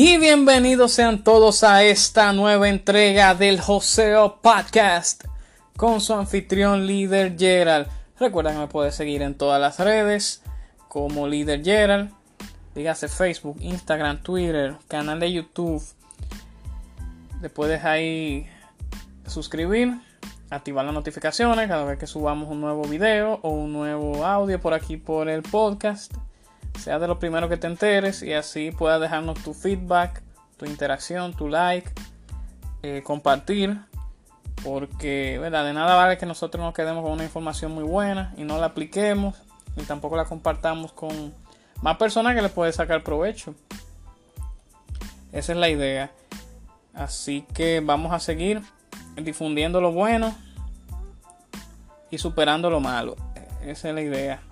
Y bienvenidos sean todos a esta nueva entrega del Joseo Podcast con su anfitrión líder Gerald. Recuerda que me puedes seguir en todas las redes como líder Gerald. Dígase Facebook, Instagram, Twitter, canal de YouTube. Le puedes ahí suscribir, activar las notificaciones cada vez que subamos un nuevo video o un nuevo audio por aquí por el podcast sea de lo primero que te enteres y así puedas dejarnos tu feedback, tu interacción, tu like, eh, compartir, porque ¿verdad? de nada vale que nosotros nos quedemos con una información muy buena y no la apliquemos y tampoco la compartamos con más personas que le puede sacar provecho. Esa es la idea. Así que vamos a seguir difundiendo lo bueno y superando lo malo. Esa es la idea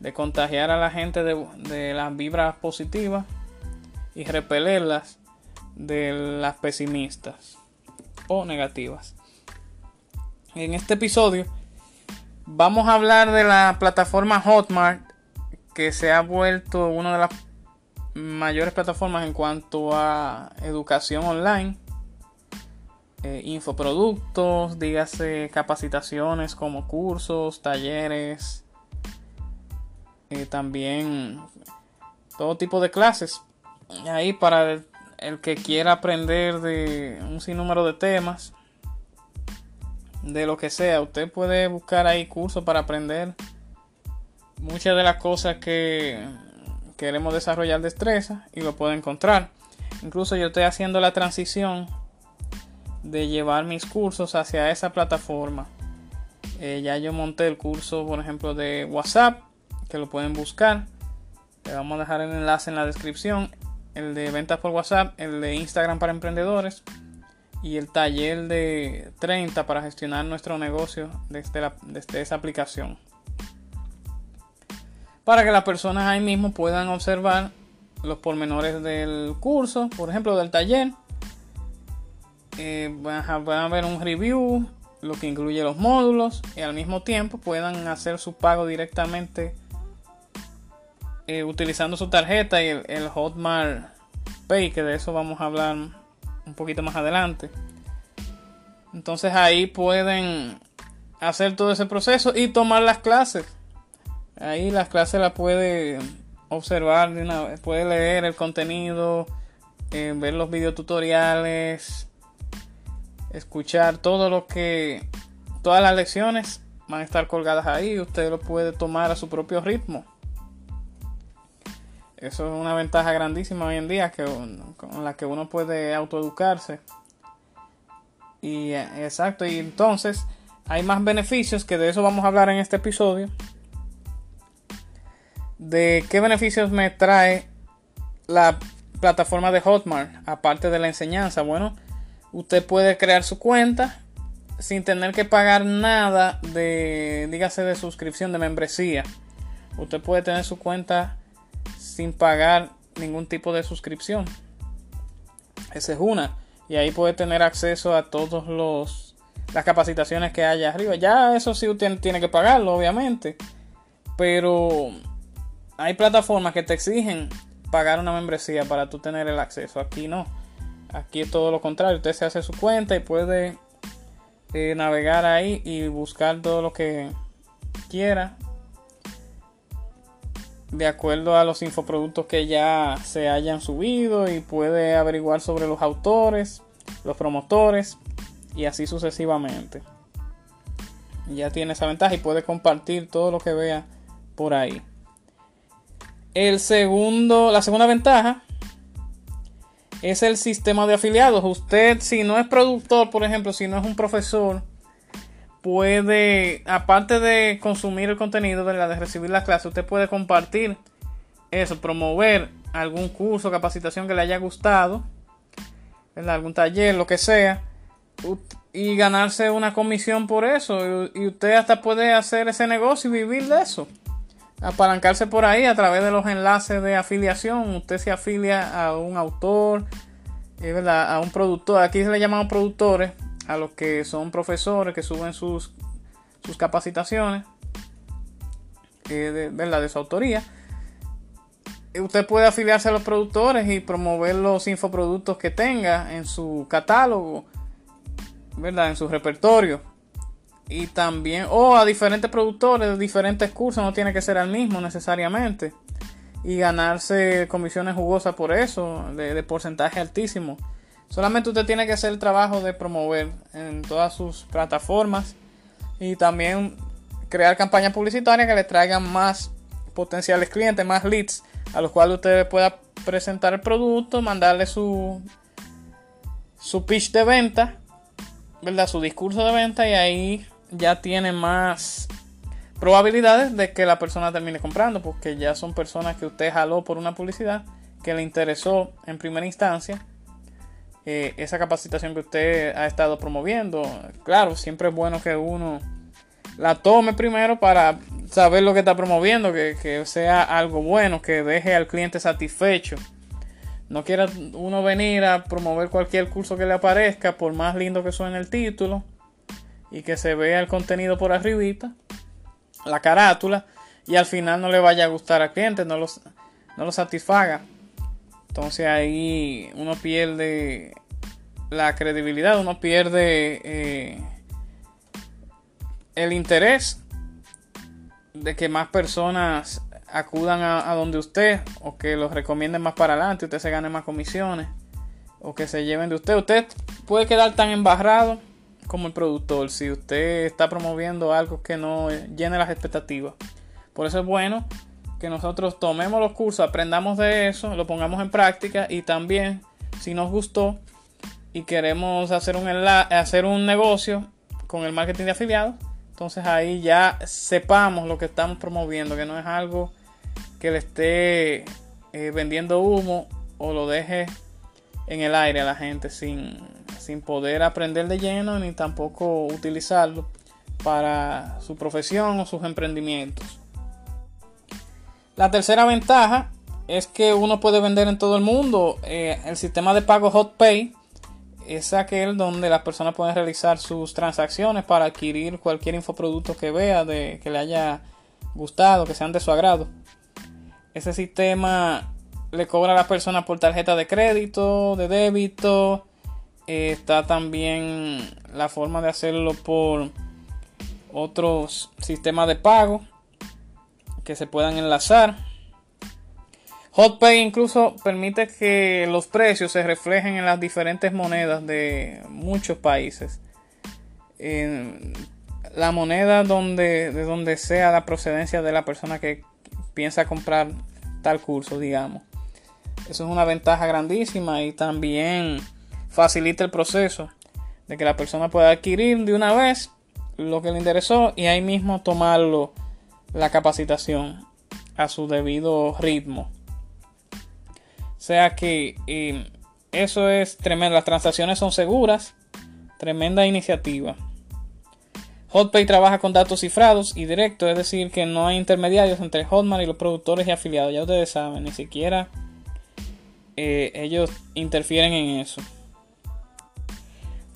de contagiar a la gente de, las vibras positivas y repelerlas de las pesimistas o negativas. En este episodio vamos a hablar de la plataforma Hotmart que se ha vuelto una de las mayores plataformas en cuanto a educación online. Eh, infoproductos, dígase capacitaciones como cursos, talleres, y también todo tipo de clases. Ahí para el, que quiera aprender de un sinnúmero de temas, de lo que sea, usted puede buscar ahí cursos para aprender muchas de las cosas que queremos desarrollar destreza y lo puede encontrar. Incluso yo estoy haciendo la transición de llevar mis cursos hacia esa plataforma. Eh, ya yo monté el curso, por ejemplo, de WhatsApp que lo pueden buscar. Le vamos a dejar el enlace en la descripción. El de ventas por WhatsApp, el de Instagram para emprendedores y el taller de 30 para gestionar nuestro negocio desde, esa aplicación. Para que las personas ahí mismo puedan observar los pormenores del curso, por ejemplo del taller. Eh, a ver un review, lo que incluye los módulos y al mismo tiempo puedan hacer su pago directamente eh, utilizando su tarjeta y el, Hotmart Pay, que de eso vamos a hablar un poquito más adelante. Entonces ahí pueden hacer todo ese proceso y tomar las clases. Ahí las clases las puede observar, puede leer el contenido, eh, ver los videotutoriales, escuchar todo lo que, todas las lecciones van a estar colgadas ahí. Usted lo puede tomar a su propio ritmo. Eso es una ventaja grandísima hoy en día que, con la que uno puede autoeducarse. Y eh, exacto, y entonces hay más beneficios que de eso vamos a hablar en este episodio. De qué beneficios me trae la plataforma de Hotmart, aparte de la enseñanza. Bueno, usted puede crear su cuenta sin tener que pagar nada de, dígase, de suscripción, de membresía. Usted puede tener su cuenta sin pagar ningún tipo de suscripción. Esa es una. Y ahí puede tener acceso a todos los las capacitaciones que haya arriba. Ya eso sí usted tiene que pagarlo, obviamente. Pero hay plataformas que te exigen pagar una membresía para tú tener el acceso. Aquí no. Aquí es todo lo contrario. Usted se hace su cuenta y puede eh, navegar ahí y buscar todo lo que quiera de acuerdo a los infoproductos que ya se hayan subido y puede averiguar sobre los autores, los promotores y así sucesivamente. Ya tiene esa ventaja y puede compartir todo lo que vea por ahí. El segundo, la segunda ventaja es el sistema de afiliados. Usted, si no es productor, por ejemplo, si no es un profesor, puede, aparte de consumir el contenido, de recibir las clases, usted puede compartir eso, promover algún curso, capacitación que le haya gustado, algún taller, lo que sea, y ganarse una comisión por eso. Y usted hasta puede hacer ese negocio y vivir de eso. Apalancarse por ahí a través de los enlaces de afiliación. Usted se afilia a un autor, a un productor. Aquí se le llaman productores a los que son profesores que suben sus, sus capacitaciones de, ¿verdad? de su autoría. Usted puede afiliarse a los productores y promover los infoproductos que tenga en su catálogo, ¿verdad? en su repertorio. Y también, o a diferentes productores de diferentes cursos, no tiene que ser al mismo necesariamente. Y ganarse comisiones jugosas por eso, de porcentaje altísimo. Solamente usted tiene que hacer el trabajo de promover en todas sus plataformas y también crear campañas publicitarias que le traigan más potenciales clientes, más leads, a los cuales usted pueda presentar el producto, mandarle su, su pitch de venta, ¿verdad? Su discurso de venta y ahí ya tiene más probabilidades de que la persona termine comprando, porque ya son personas que usted jaló por una publicidad que le interesó en primera instancia eh, esa capacitación que usted ha estado promoviendo. Claro, siempre es bueno que uno la tome primero para saber lo que está promoviendo, que, sea algo bueno, que deje al cliente satisfecho. No quiera uno venir a promover cualquier curso que le aparezca, por más lindo que suene el título, y que se vea el contenido por arribita, la carátula, y al final no le vaya a gustar al cliente, no, no lo satisfaga. Entonces ahí uno pierde la credibilidad, uno pierde eh, el interés de que más personas acudan a, donde usted o que los recomienden más para adelante, usted se gane más comisiones o que se lleven de usted. Usted puede quedar tan embarrado como el productor si usted está promoviendo algo que no llene las expectativas. Por eso es bueno que nosotros tomemos los cursos, aprendamos de eso, lo pongamos en práctica y también, si nos gustó y queremos hacer un, hacer un negocio con el marketing de afiliados, entonces ahí ya sepamos lo que estamos promoviendo, que no es algo que le esté eh, vendiendo humo o lo deje en el aire a la gente sin, sin poder aprender de lleno ni tampoco utilizarlo para su profesión o sus emprendimientos. La tercera ventaja es que uno puede vender en todo el mundo. Eh, el sistema de pago HotPay es aquel donde las personas pueden realizar sus transacciones para adquirir cualquier infoproducto que vea, de, que le haya gustado, que sean de su agrado. Ese sistema le cobra a las personas por tarjeta de crédito, de débito. Eh, está también la forma de hacerlo por otros sistemas de pago que se puedan enlazar. HotPay incluso permite que los precios se reflejen en las diferentes monedas de muchos países. En la moneda donde, de donde sea la procedencia de la persona que piensa comprar tal curso, digamos. Eso es una ventaja grandísima y también facilita el proceso de que la persona pueda adquirir de una vez lo que le interesó y ahí mismo tomarlo la capacitación a su debido ritmo. O sea que eh, eso es tremendo. Las transacciones son seguras. Tremenda iniciativa. Hotpay trabaja con datos cifrados y directos, es decir, que no hay intermediarios entre Hotmart y los productores y afiliados. Ya ustedes saben, ni siquiera eh, ellos interfieren en eso.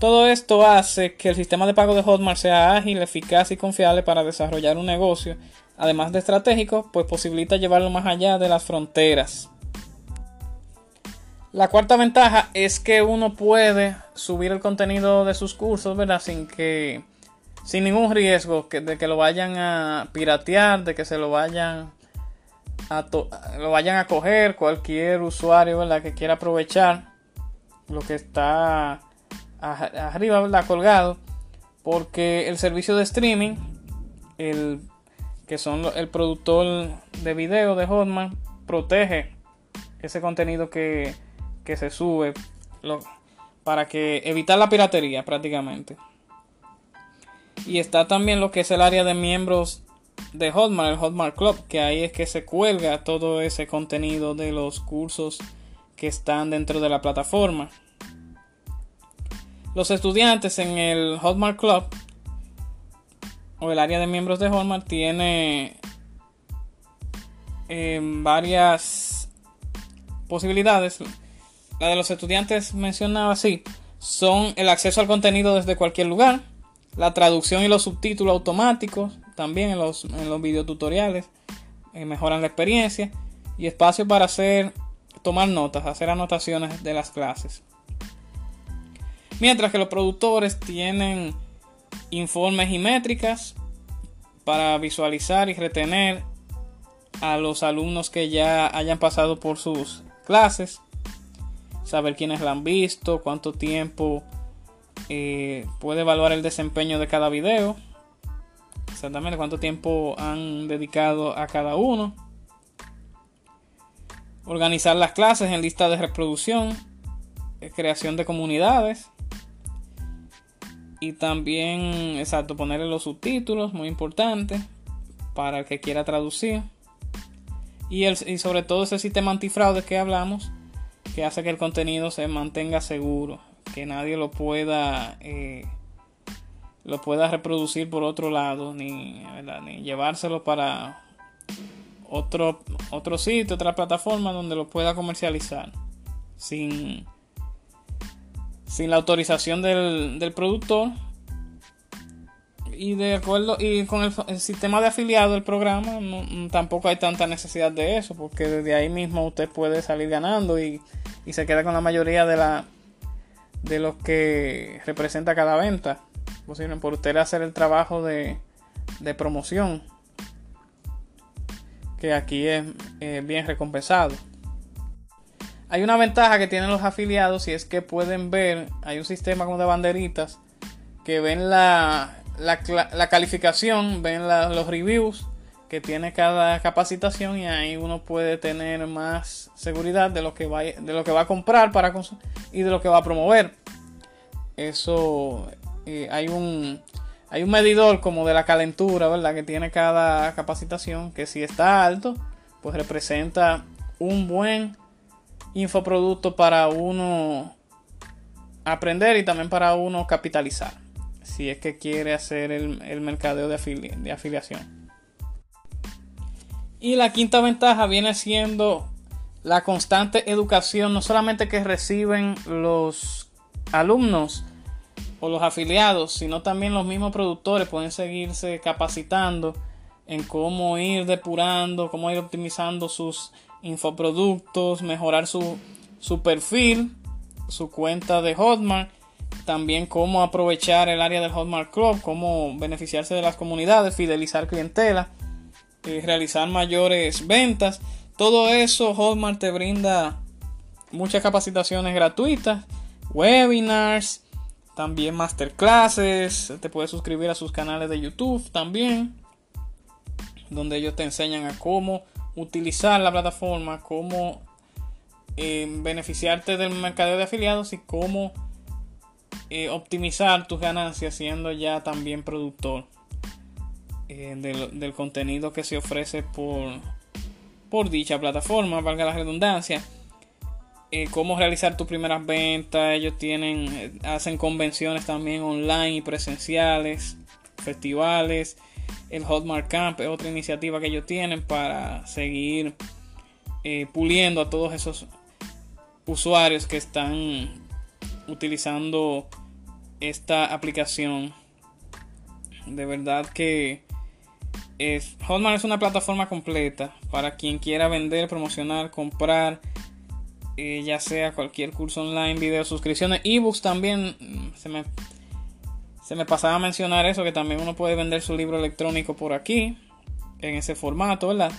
Todo esto hace que el sistema de pago de Hotmart sea ágil, eficaz y confiable para desarrollar un negocio. Además de estratégico, pues posibilita llevarlo más allá de las fronteras. La cuarta ventaja es que uno puede subir el contenido de sus cursos, ¿verdad? Sin que sin ningún riesgo de que lo vayan a piratear, de que se lo vayan a lo vayan a coger cualquier usuario ¿verdad? que quiera aprovechar lo que está arriba ¿verdad? colgado porque el servicio de streaming el que son el productor de video de Hotman protege ese contenido que, que se sube para que evitar la piratería prácticamente y está también lo que es el área de miembros de Hotmart, el Hotmart Club, que ahí es que se cuelga todo ese contenido de los cursos que están dentro de la plataforma. Los estudiantes en el Hotmart Club o el área de miembros de Hotmart tiene eh, varias posibilidades. La de los estudiantes mencionaba así, son el acceso al contenido desde cualquier lugar, la traducción y los subtítulos automáticos, también en los, en los videotutoriales, eh, mejoran la experiencia y espacio para hacer, tomar notas, hacer anotaciones de las clases. Mientras que los productores tienen informes y métricas para visualizar y retener a los alumnos que ya hayan pasado por sus clases, saber quiénes la han visto, cuánto tiempo eh, puede evaluar el desempeño de cada video. Exactamente cuánto tiempo han dedicado a cada uno. Organizar las clases en lista de reproducción. Eh, creación de comunidades. Y también, exacto, ponerle los subtítulos, muy importante, para el que quiera traducir. Y, el, y sobre todo ese sistema antifraude que hablamos, que hace que el contenido se mantenga seguro que nadie lo pueda eh, lo pueda reproducir por otro lado ni, ni llevárselo para otro otro sitio otra plataforma donde lo pueda comercializar sin sin la autorización del, del productor y de acuerdo y con el, sistema de afiliado del programa tampoco hay tanta necesidad de eso porque desde ahí mismo usted puede salir ganando y, y se queda con la mayoría de la de los que representa cada venta. Posible por usted hacer el trabajo de, de promoción. Que aquí es bien recompensado. Hay una ventaja que tienen los afiliados y es que pueden ver, hay un sistema como de banderitas que ven la, la, calificación, ven los reviews que tiene cada capacitación y ahí uno puede tener más seguridad de lo que va, de lo que va a comprar para y de lo que va a promover. Eso eh, hay un hay un medidor como de la calentura, ¿verdad? Que tiene cada capacitación que si está alto, pues representa un buen infoproducto para uno aprender y también para uno capitalizar. Si es que quiere hacer el, el mercadeo de, de afiliación. Y la quinta ventaja viene siendo la constante educación, no solamente que reciben los alumnos o los afiliados, sino también los mismos productores pueden seguirse capacitando en cómo ir depurando, cómo ir optimizando sus infoproductos, mejorar su, su perfil, su cuenta de Hotmart, también cómo aprovechar el área del Hotmart Club, cómo beneficiarse de las comunidades, fidelizar clientela eh, realizar mayores ventas. Todo eso Hotmart te brinda muchas capacitaciones gratuitas, webinars, también masterclasses, te puedes suscribir a sus canales de YouTube también, donde ellos te enseñan a cómo utilizar la plataforma, cómo eh, beneficiarte del mercado de afiliados y cómo eh, optimizar tus ganancias siendo ya también productor. Eh, del, contenido que se ofrece por, por dicha plataforma, valga la redundancia. Cómo realizar tus primeras ventas. Ellos tienen, hacen convenciones también online y presenciales, festivales. El Hotmart Camp es otra iniciativa que ellos tienen para seguir puliendo a todos esos usuarios que están utilizando esta aplicación. De verdad que es, Hotmart es una plataforma completa para quien quiera vender, promocionar, comprar eh, ya sea cualquier curso online, video, suscripciones, ebooks también. Mm, se me, se me pasaba a mencionar eso, que también uno puede vender su libro electrónico por aquí, en ese formato, ¿verdad?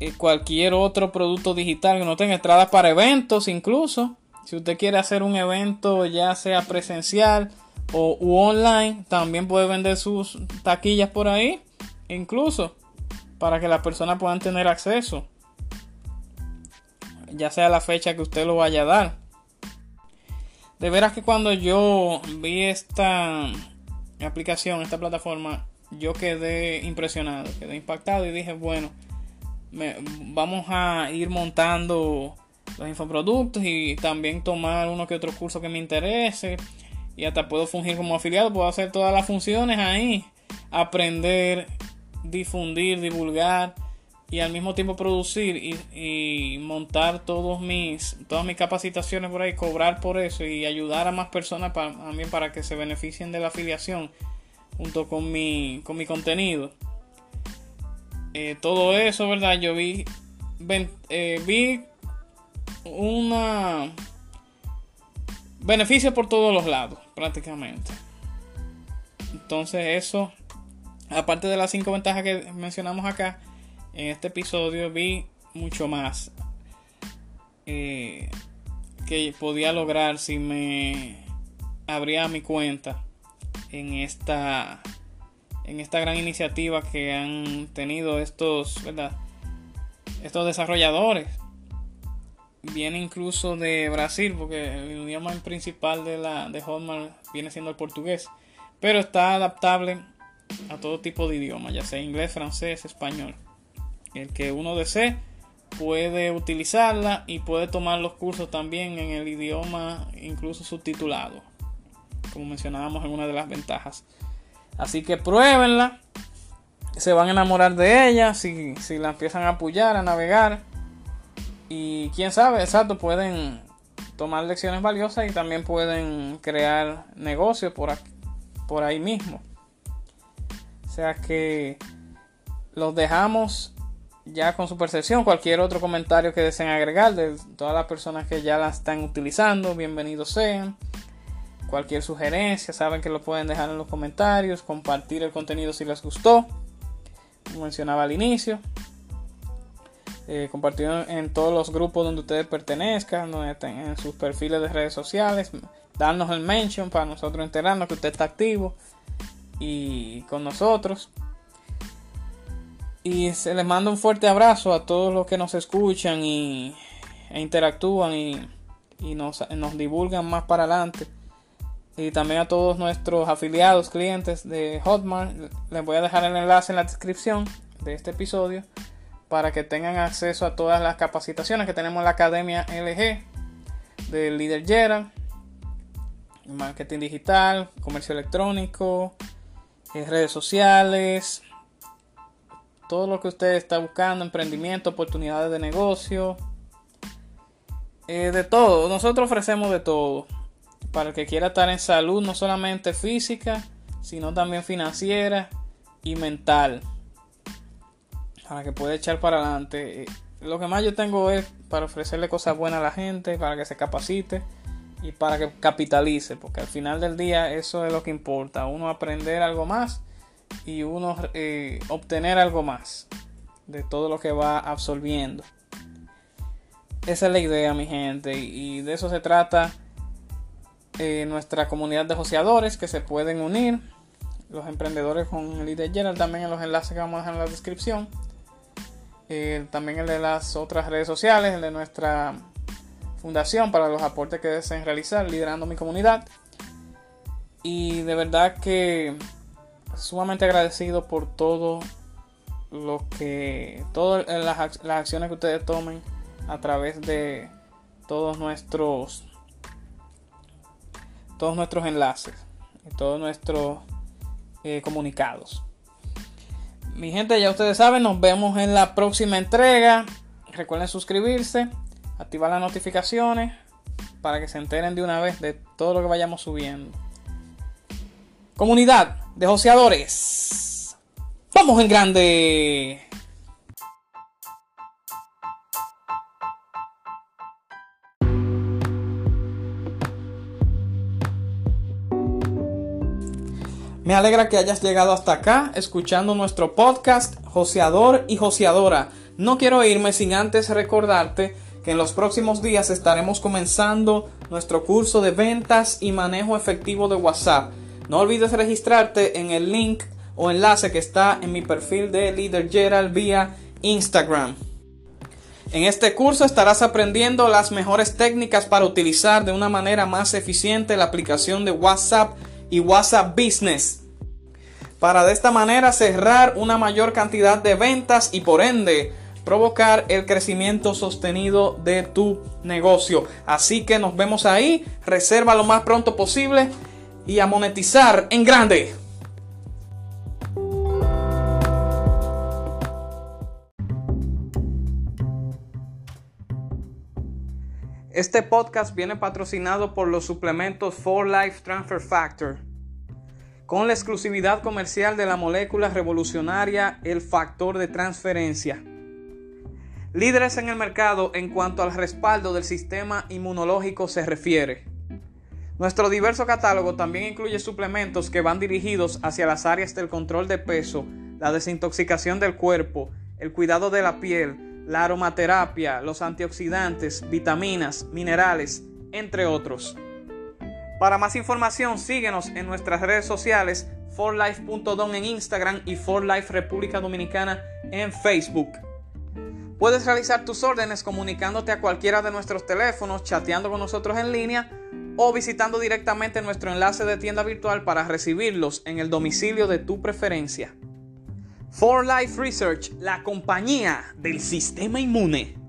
Eh, cualquier otro producto digital que no tenga entradas para eventos, incluso. Si usted quiere hacer un evento, ya sea presencial o online, también puede vender sus taquillas por ahí, incluso para que las personas puedan tener acceso ya sea la fecha que usted lo vaya a dar. De veras que cuando yo vi esta aplicación, esta plataforma, yo quedé impresionado, quedé impactado y dije, bueno, vamos a ir montando los infoproductos y también tomar uno que otro curso que me interese y hasta puedo fungir como afiliado, puedo hacer todas las funciones ahí, aprender, difundir, divulgar y al mismo tiempo producir y, montar todos mis, todas mis capacitaciones por ahí, cobrar por eso y ayudar a más personas para, también para que se beneficien de la afiliación junto con mi, con mi contenido. Eh, todo eso, ¿verdad? Yo vi, eh, vi una beneficio por todos los lados, prácticamente. Entonces eso, aparte de las cinco ventajas que mencionamos acá, en este episodio vi mucho más eh, que podía lograr si me abría mi cuenta en esta en esta gran iniciativa que han tenido estos estos desarrolladores. Viene incluso de Brasil porque el idioma principal de la de Hotmart viene siendo el portugués. Pero está adaptable a todo tipo de idioma ya sea inglés francés español el que uno desee puede utilizarla y puede tomar los cursos también en el idioma incluso subtitulado, como mencionábamos en una de las ventajas. Así que pruébenla, se van a enamorar de ella si, si la empiezan a apoyar, a navegar. Y quién sabe, exacto, pueden tomar lecciones valiosas y también pueden crear negocios por, por ahí mismo. O sea que los dejamos ya con su percepción, cualquier otro comentario que deseen agregar de todas las personas que ya la están utilizando, bienvenidos sean. Cualquier sugerencia, saben que lo pueden dejar en los comentarios, compartir el contenido si les gustó, como mencionaba al inicio. Eh, compartir en todos los grupos donde ustedes pertenezcan, en sus perfiles de redes sociales, darnos el mention para nosotros enterarnos que usted está activo y con nosotros. Y se les manda un fuerte abrazo a todos los que nos escuchan y, e interactúan y, nos, nos, divulgan más para adelante. Y también a todos nuestros afiliados, clientes de Hotmart. Les voy a dejar el enlace en la descripción de este episodio para que tengan acceso a todas las capacitaciones que tenemos en la Academia LG del líder marketing digital, comercio electrónico, eh, redes sociales, todo lo que usted está buscando, emprendimiento, oportunidades de negocio, eh, de todo. Nosotros ofrecemos de todo. Para el que quiera estar en salud, no solamente física, sino también financiera y mental. Para que pueda echar para adelante. Eh, lo que más yo tengo es para ofrecerle cosas buenas a la gente, para que se capacite y para que capitalice, porque al final del día eso es lo que importa, uno aprender algo más y uno eh, obtener algo más de todo lo que va absorbiendo. Esa es la idea, mi gente, y de eso se trata eh, nuestra comunidad de joseadores que se pueden unir. Los emprendedores con el líder Gerald también en los enlaces que vamos a dejar en la descripción. También el de las otras redes sociales, el de nuestra fundación para los aportes que deseen realizar, liderando mi comunidad. Y de verdad que sumamente agradecido por todo lo que todas las, acciones que ustedes tomen a través de todos nuestros todos nuestros enlaces y todos nuestros eh, comunicados. Mi gente ya ustedes saben nos vemos en la próxima entrega. Recuerden suscribirse activar las notificaciones para que se enteren de una vez de todo lo que vayamos subiendo Comunidad de joseadores. Vamos en grande. Me alegra que hayas llegado hasta acá escuchando nuestro podcast Joseador y Joseadora. No quiero irme sin antes recordarte que en los próximos días estaremos comenzando nuestro curso de ventas y manejo efectivo de WhatsApp. No olvides registrarte en el link o enlace que está en mi perfil de Líder Gerald vía Instagram. En este curso estarás aprendiendo las mejores técnicas para utilizar de una manera más eficiente la aplicación de WhatsApp y WhatsApp Business. Para de esta manera cerrar una mayor cantidad de ventas y por ende provocar el crecimiento sostenido de tu negocio. Así que nos vemos ahí, reserva lo más pronto posible y a monetizar en grande. Este podcast viene patrocinado por los suplementos For Life Transfer Factor, con la exclusividad comercial de la molécula revolucionaria el factor de transferencia. Líderes en el mercado en cuanto al respaldo del sistema inmunológico se refiere. Nuestro diverso catálogo también incluye suplementos que van dirigidos hacia las áreas del control de peso, la desintoxicación del cuerpo, el cuidado de la piel, la aromaterapia, los antioxidantes, vitaminas, minerales, entre otros. Para más información, síguenos en nuestras redes sociales, forlife.don en Instagram y forlife República Dominicana en Facebook. Puedes realizar tus órdenes comunicándote a cualquiera de nuestros teléfonos, chateando con nosotros en línea o visitando directamente nuestro enlace de tienda virtual para recibirlos en el domicilio de tu preferencia. For Life Research, la compañía del sistema inmune.